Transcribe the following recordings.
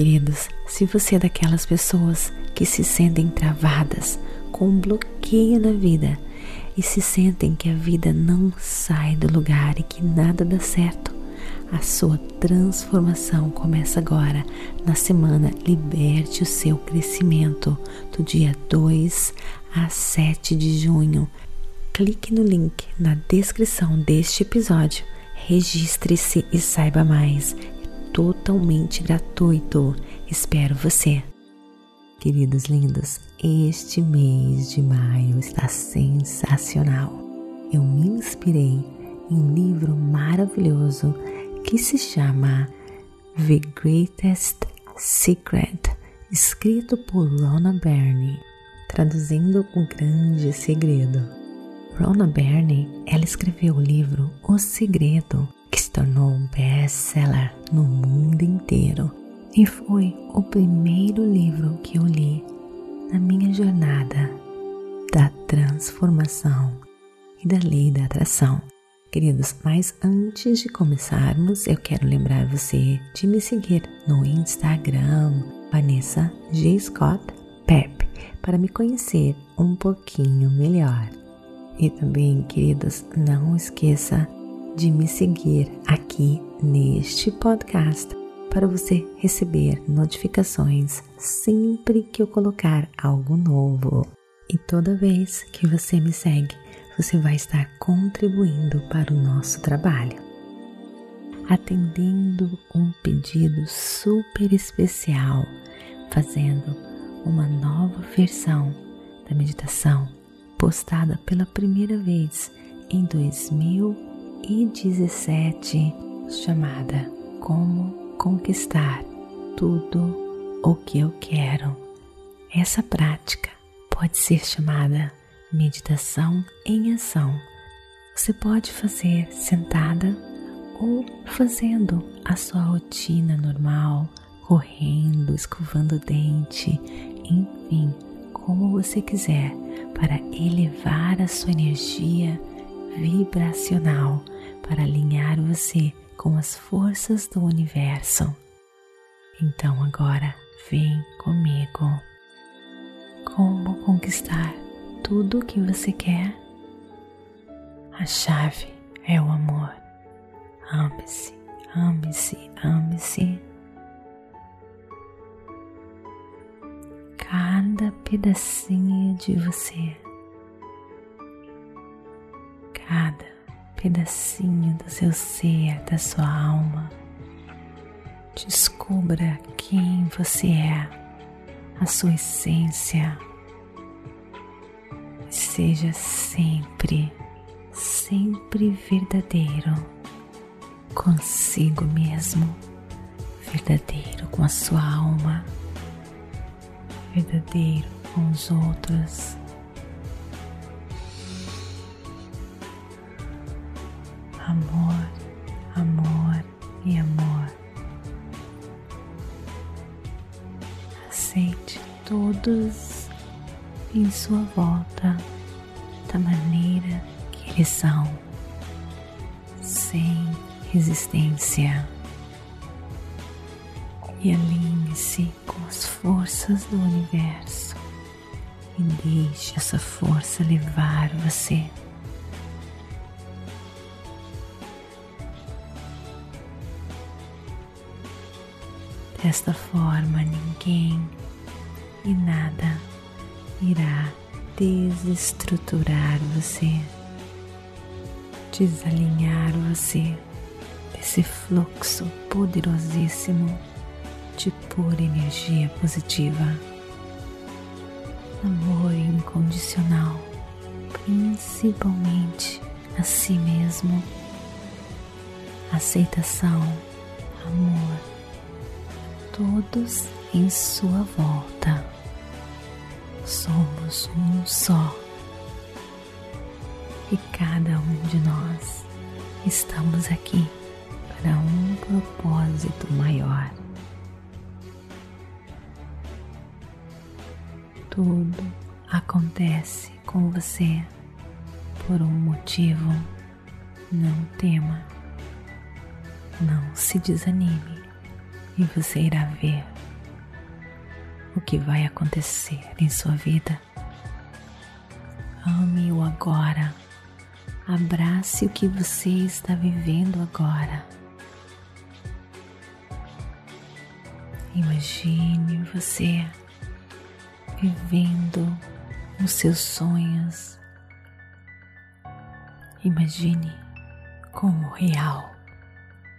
Queridos, se você é daquelas pessoas que se sentem travadas, com um bloqueio na vida e se sentem que a vida não sai do lugar e que nada dá certo, a sua transformação começa agora na semana Liberte o seu crescimento, do dia 2 a 7 de junho. Clique no link na descrição deste episódio, registre-se e saiba mais. Totalmente gratuito. Espero você. Queridos lindos, este mês de maio está sensacional. Eu me inspirei em um livro maravilhoso que se chama The Greatest Secret, escrito por Rona Byrne, traduzindo o grande segredo. Rona Byrne, ela escreveu o livro O Segredo, tornou um best-seller no mundo inteiro e foi o primeiro livro que eu li na minha jornada da transformação e da lei da atração. Queridos, mas antes de começarmos, eu quero lembrar você de me seguir no Instagram, Vanessa G. Scott Pep, para me conhecer um pouquinho melhor. E também, queridos, não esqueça de me seguir aqui neste podcast para você receber notificações sempre que eu colocar algo novo. E toda vez que você me segue, você vai estar contribuindo para o nosso trabalho. Atendendo um pedido super especial, fazendo uma nova versão da meditação postada pela primeira vez em 2017, chamada Como Conquistar Tudo o que Eu Quero. Essa prática pode ser chamada meditação em ação. Você pode fazer sentada ou fazendo a sua rotina normal, correndo, escovando o dente, enfim, como você quiser, para elevar a sua energia vibracional, para alinhar você com as forças do universo. Então agora vem comigo. Como conquistar tudo o que você quer? A chave é o amor. Ame-se, ame-se, ame-se. Cada pedacinho de você, pedacinho do seu ser, da sua alma. Descubra quem você é, a sua essência seja sempre, sempre verdadeiro consigo mesmo, verdadeiro com a sua alma, verdadeiro com os outros. Amor, amor e amor. Aceite todos em sua volta da maneira que eles são, sem resistência. E alinhe-se com as forças do universo e deixe essa desestruturar você, desalinhar você desse fluxo poderosíssimo de pura energia positiva. Amor incondicional, principalmente a si mesmo. Aceitação, amor, todos em sua volta somos um só e cada um de nós estamos aqui para um propósito maior. Tudo acontece com você por um motivo. Não tema, não se desanime e você irá ver o que vai acontecer em sua vida. Ame o agora. Abrace o que você está vivendo agora. Imagine você vivendo os seus sonhos. Imagine como real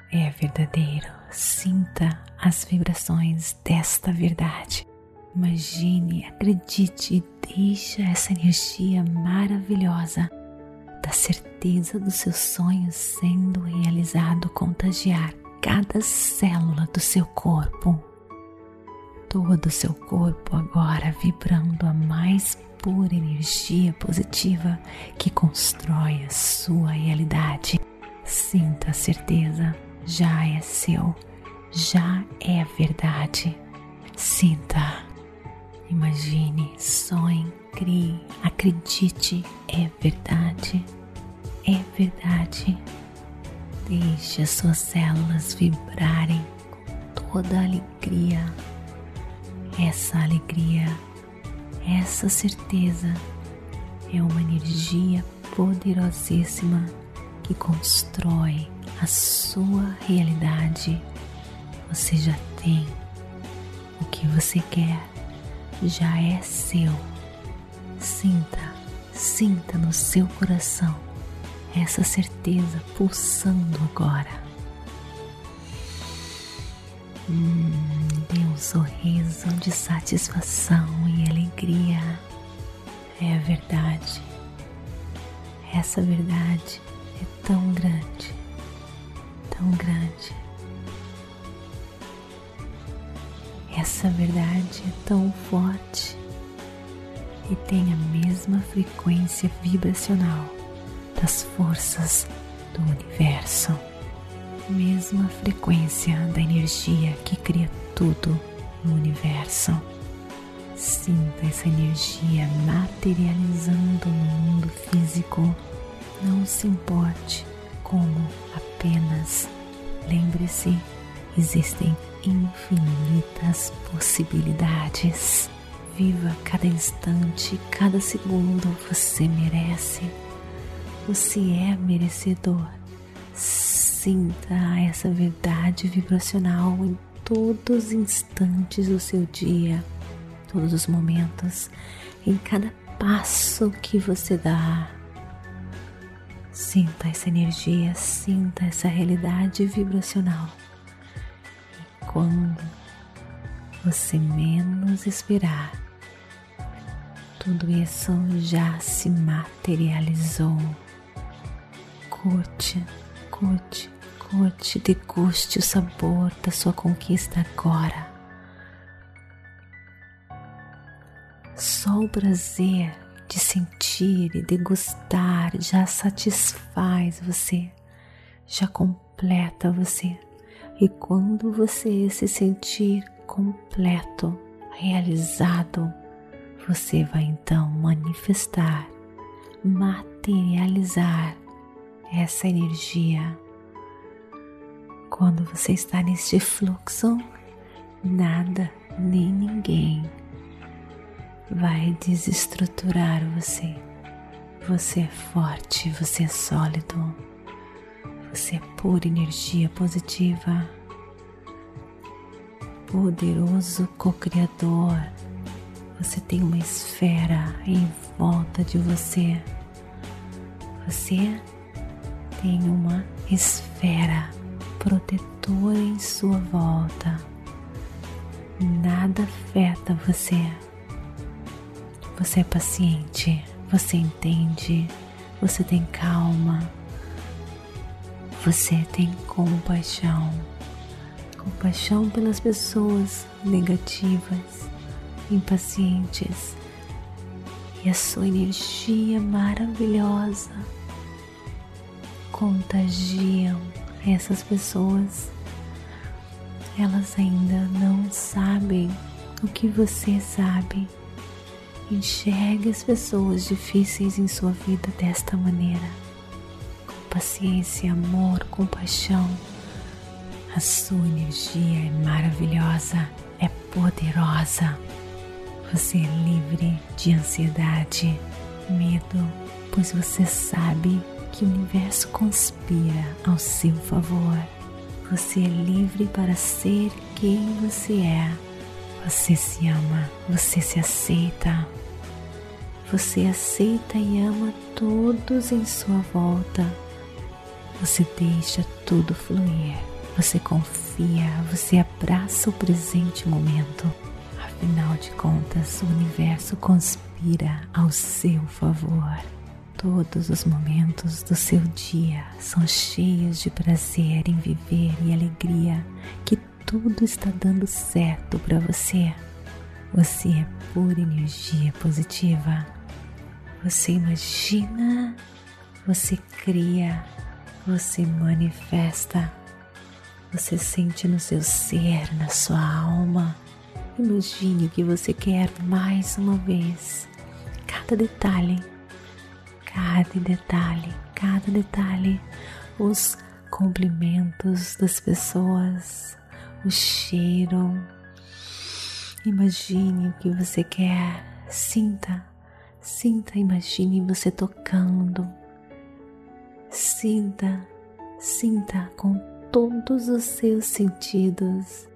é verdadeiro. Sinta as vibrações desta verdade. Imagine, acredite e deixe essa energia maravilhosa da certeza dos seus sonhos sendo realizado contagiar cada célula do seu corpo. Todo o seu corpo agora vibrando a mais pura energia positiva que constrói a sua realidade. Sinta a certeza, já é seu, já é verdade. Sinta, imagine, sonhe, crie, acredite, é verdade, é verdade. Deixe as suas células vibrarem com toda a alegria. Essa alegria, essa certeza é uma energia poderosíssima que constrói a sua realidade. Você já tem o que você quer, já é seu. Sinta, sinta no seu coração essa certeza pulsando agora. Hum, dê um sorriso de satisfação e alegria. É a verdade. Essa verdade é tão grande, tão grande. Essa verdade é tão forte e tem a mesma frequência vibracional das forças do universo, mesma frequência da energia que cria tudo no universo. Sinta essa energia materializando no mundo físico. Não se importe como apenas. Lembre-se, existem infinitas possibilidades. Viva cada instante, cada segundo você merece você é merecedor. Sinta essa verdade vibracional em todos os instantes do seu dia, todos os momentos, em cada passo que você dá. Sinta essa energia, sinta essa realidade vibracional. E quando você menos esperar, tudo isso já se materializou curte, curte, curte, deguste o sabor da sua conquista agora. Só o prazer de sentir e degustar já satisfaz você, já completa você. E quando você se sentir completo, realizado, você vai então manifestar, materializar essa energia. Quando você está neste fluxo, nada nem ninguém vai desestruturar você. Você é forte, você é sólido, você é pura energia positiva, poderoso co-criador. Você tem uma esfera em volta de você. Você tem uma esfera protetora em sua volta. Nada afeta você. Você é paciente, você entende, você tem calma, você tem compaixão. Compaixão pelas pessoas negativas, impacientes. E a sua energia maravilhosa contagiam essas pessoas. Elas ainda não sabem o que você sabe. Enxergue as pessoas difíceis em sua vida desta maneira. Com paciência, amor, compaixão. A sua energia é maravilhosa, é poderosa. Você é livre de ansiedade, medo, pois você sabe que o universo conspira ao seu favor. Você é livre para ser quem você é. Você se ama, você se aceita. Você aceita e ama todos em sua volta. Você deixa tudo fluir. Você confia, você abraça o presente momento. Afinal de contas, o universo conspira ao seu favor. Todos os momentos do seu dia são cheios de prazer em viver e alegria que tudo está dando certo para você. Você é pura energia positiva. Você imagina, você cria, você manifesta, você sente no seu ser, na sua alma. Imagine o que você quer mais uma vez. Cada detalhe cada detalhe, cada detalhe, os cumprimentos das pessoas, o cheiro. Imagine o que você quer, sinta, sinta, imagine você tocando. Sinta, sinta com todos os seus sentidos.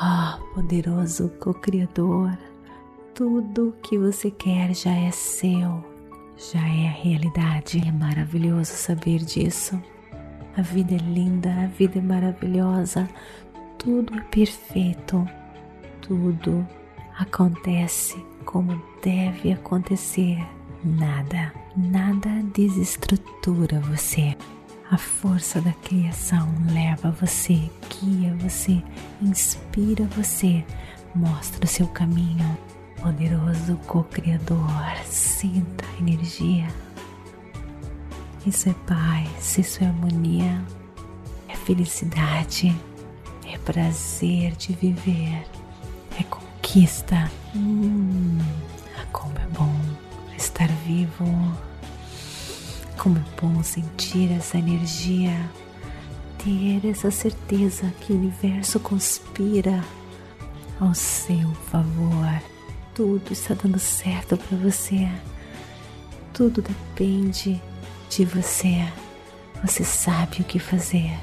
Oh, poderoso co-criador, tudo que você quer já é seu já é a realidade. É maravilhoso saber disso. A vida é linda, a vida é maravilhosa, tudo é perfeito, tudo acontece como deve acontecer. Nada, nada desestrutura você. A força da criação leva você, guia você, inspira você, mostra o seu caminho poderoso co-criador, sinta a energia. Isso é paz, isso é harmonia, é felicidade, é prazer de viver, é conquista. Hum, como é bom estar vivo, como é bom sentir essa energia, ter essa certeza que o universo conspira ao seu favor tudo está dando certo para você. Tudo depende de você. Você sabe o que fazer.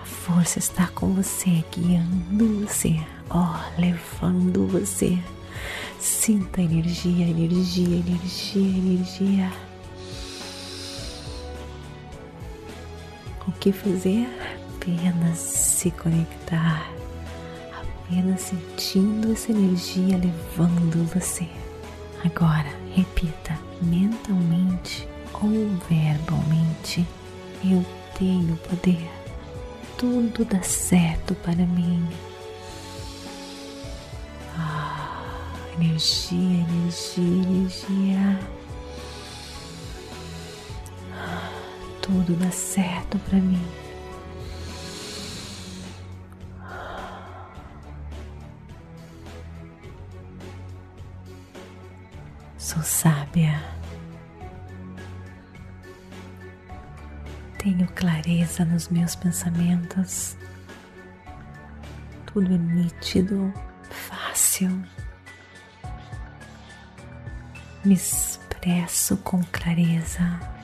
A força está com você, guiando você, ó, levando você. Sinta energia, energia, energia, energia. Que fazer? Apenas se conectar apenas sentindo essa energia levando você. Agora, repita mentalmente ou verbalmente: Eu tenho poder. Tudo dá certo para mim. Ah, energia, energia, energia. Tudo dá certo para mim. Sou sábia. Tenho clareza nos meus pensamentos. Tudo é nítido, fácil. Me expresso com clareza.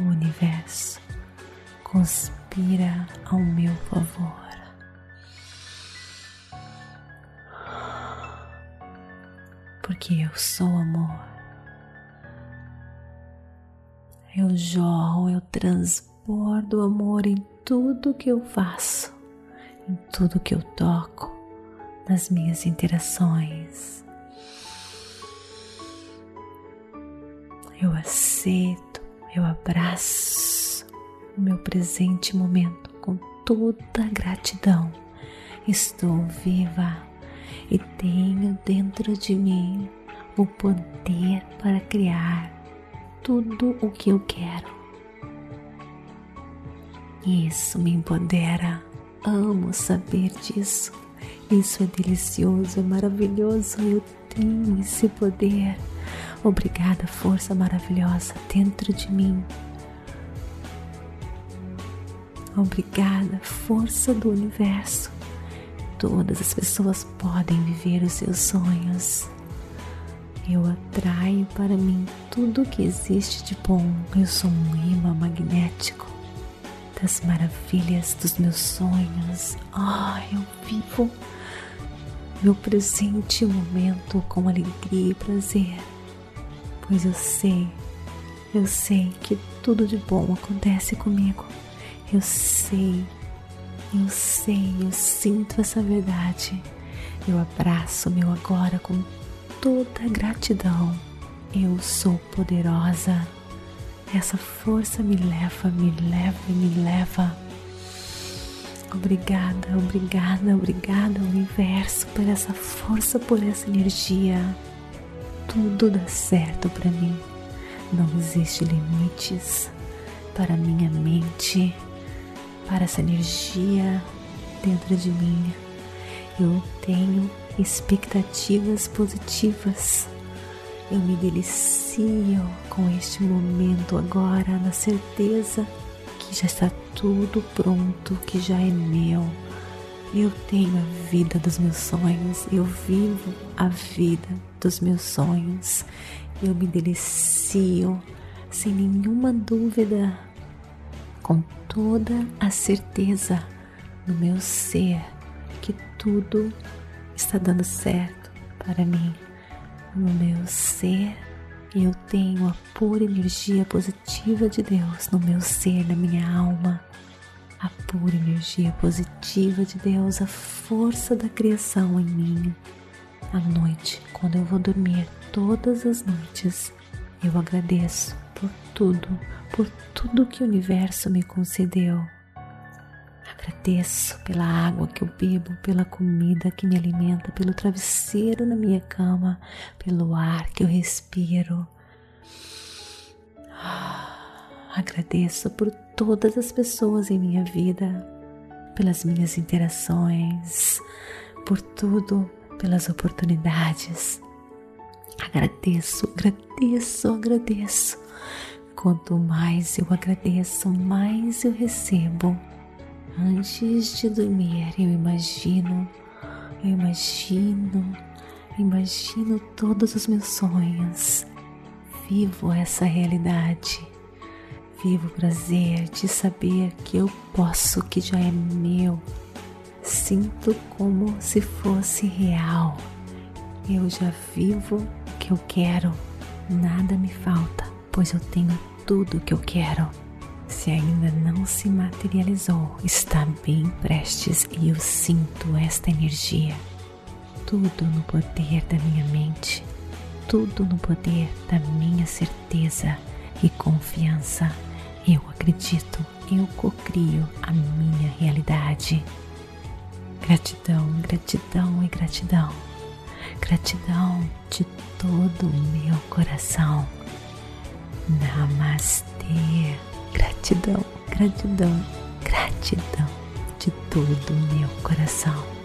O universo conspira ao meu favor. porque eu sou amor. Eu jorro, eu transbordo amor em tudo que eu faço, em tudo que eu toco, nas minhas interações. Eu aceito, eu abraço o meu presente momento com toda gratidão. Estou viva e tenho dentro de mim o poder para criar tudo o que eu quero. Isso me empodera, amo saber disso. Isso é delicioso, é maravilhoso. Eu tenho esse poder. Obrigada, força maravilhosa dentro de mim. Obrigada, força do universo. Todas as pessoas podem viver os seus sonhos. Eu atraio para mim tudo que existe de bom. Eu sou um imã magnético das maravilhas dos meus sonhos. Ah, eu vivo meu presente momento com alegria e prazer, pois eu sei, eu sei que tudo de bom acontece comigo. Eu sei, eu sei, eu sinto essa verdade. Eu abraço meu agora com toda gratidão. Eu sou poderosa. Essa força me leva, me leva e me leva. Obrigada, obrigada, obrigada, universo, por essa força, por essa energia. Tudo dá certo para mim. Não existe limites para minha mente, para essa energia dentro de mim. Eu tenho expectativas positivas. Eu me delicio com este momento agora, na certeza que já está tudo pronto, que já é meu. Eu tenho a vida dos meus sonhos, eu vivo a vida dos meus sonhos. Eu me delicio sem nenhuma dúvida, com toda a certeza no meu ser que tudo está dando certo para mim, no meu ser. Eu tenho a pura energia positiva de Deus no meu ser, na minha alma. A pura energia positiva de Deus, a força da criação em mim. À noite, quando eu vou dormir, todas as noites, eu agradeço por tudo, por tudo que o universo me concedeu Agradeço pela água que eu bebo, pela comida que me alimenta, pelo travesseiro na minha cama, pelo ar que eu respiro. Agradeço por todas as pessoas em minha vida, pelas minhas interações, por tudo, pelas oportunidades. Agradeço, agradeço, agradeço. Quanto mais eu agradeço, mais eu recebo. Antes de dormir, eu imagino, eu imagino, imagino todos os meus sonhos. Vivo essa realidade. Vivo o prazer de saber que eu posso, que já é meu. Sinto como se fosse real. Eu já vivo o que eu quero. Nada me falta, pois eu tenho tudo o que eu quero. Se ainda não se materializou, está bem prestes e eu sinto esta energia. Tudo no poder da minha mente, tudo no poder da minha certeza e confiança. Eu acredito, eu cocrio a minha realidade. Gratidão, gratidão e gratidão. Gratidão de todo o meu coração. Namastê. Gratidão, gratidão, gratidão de todo o meu coração.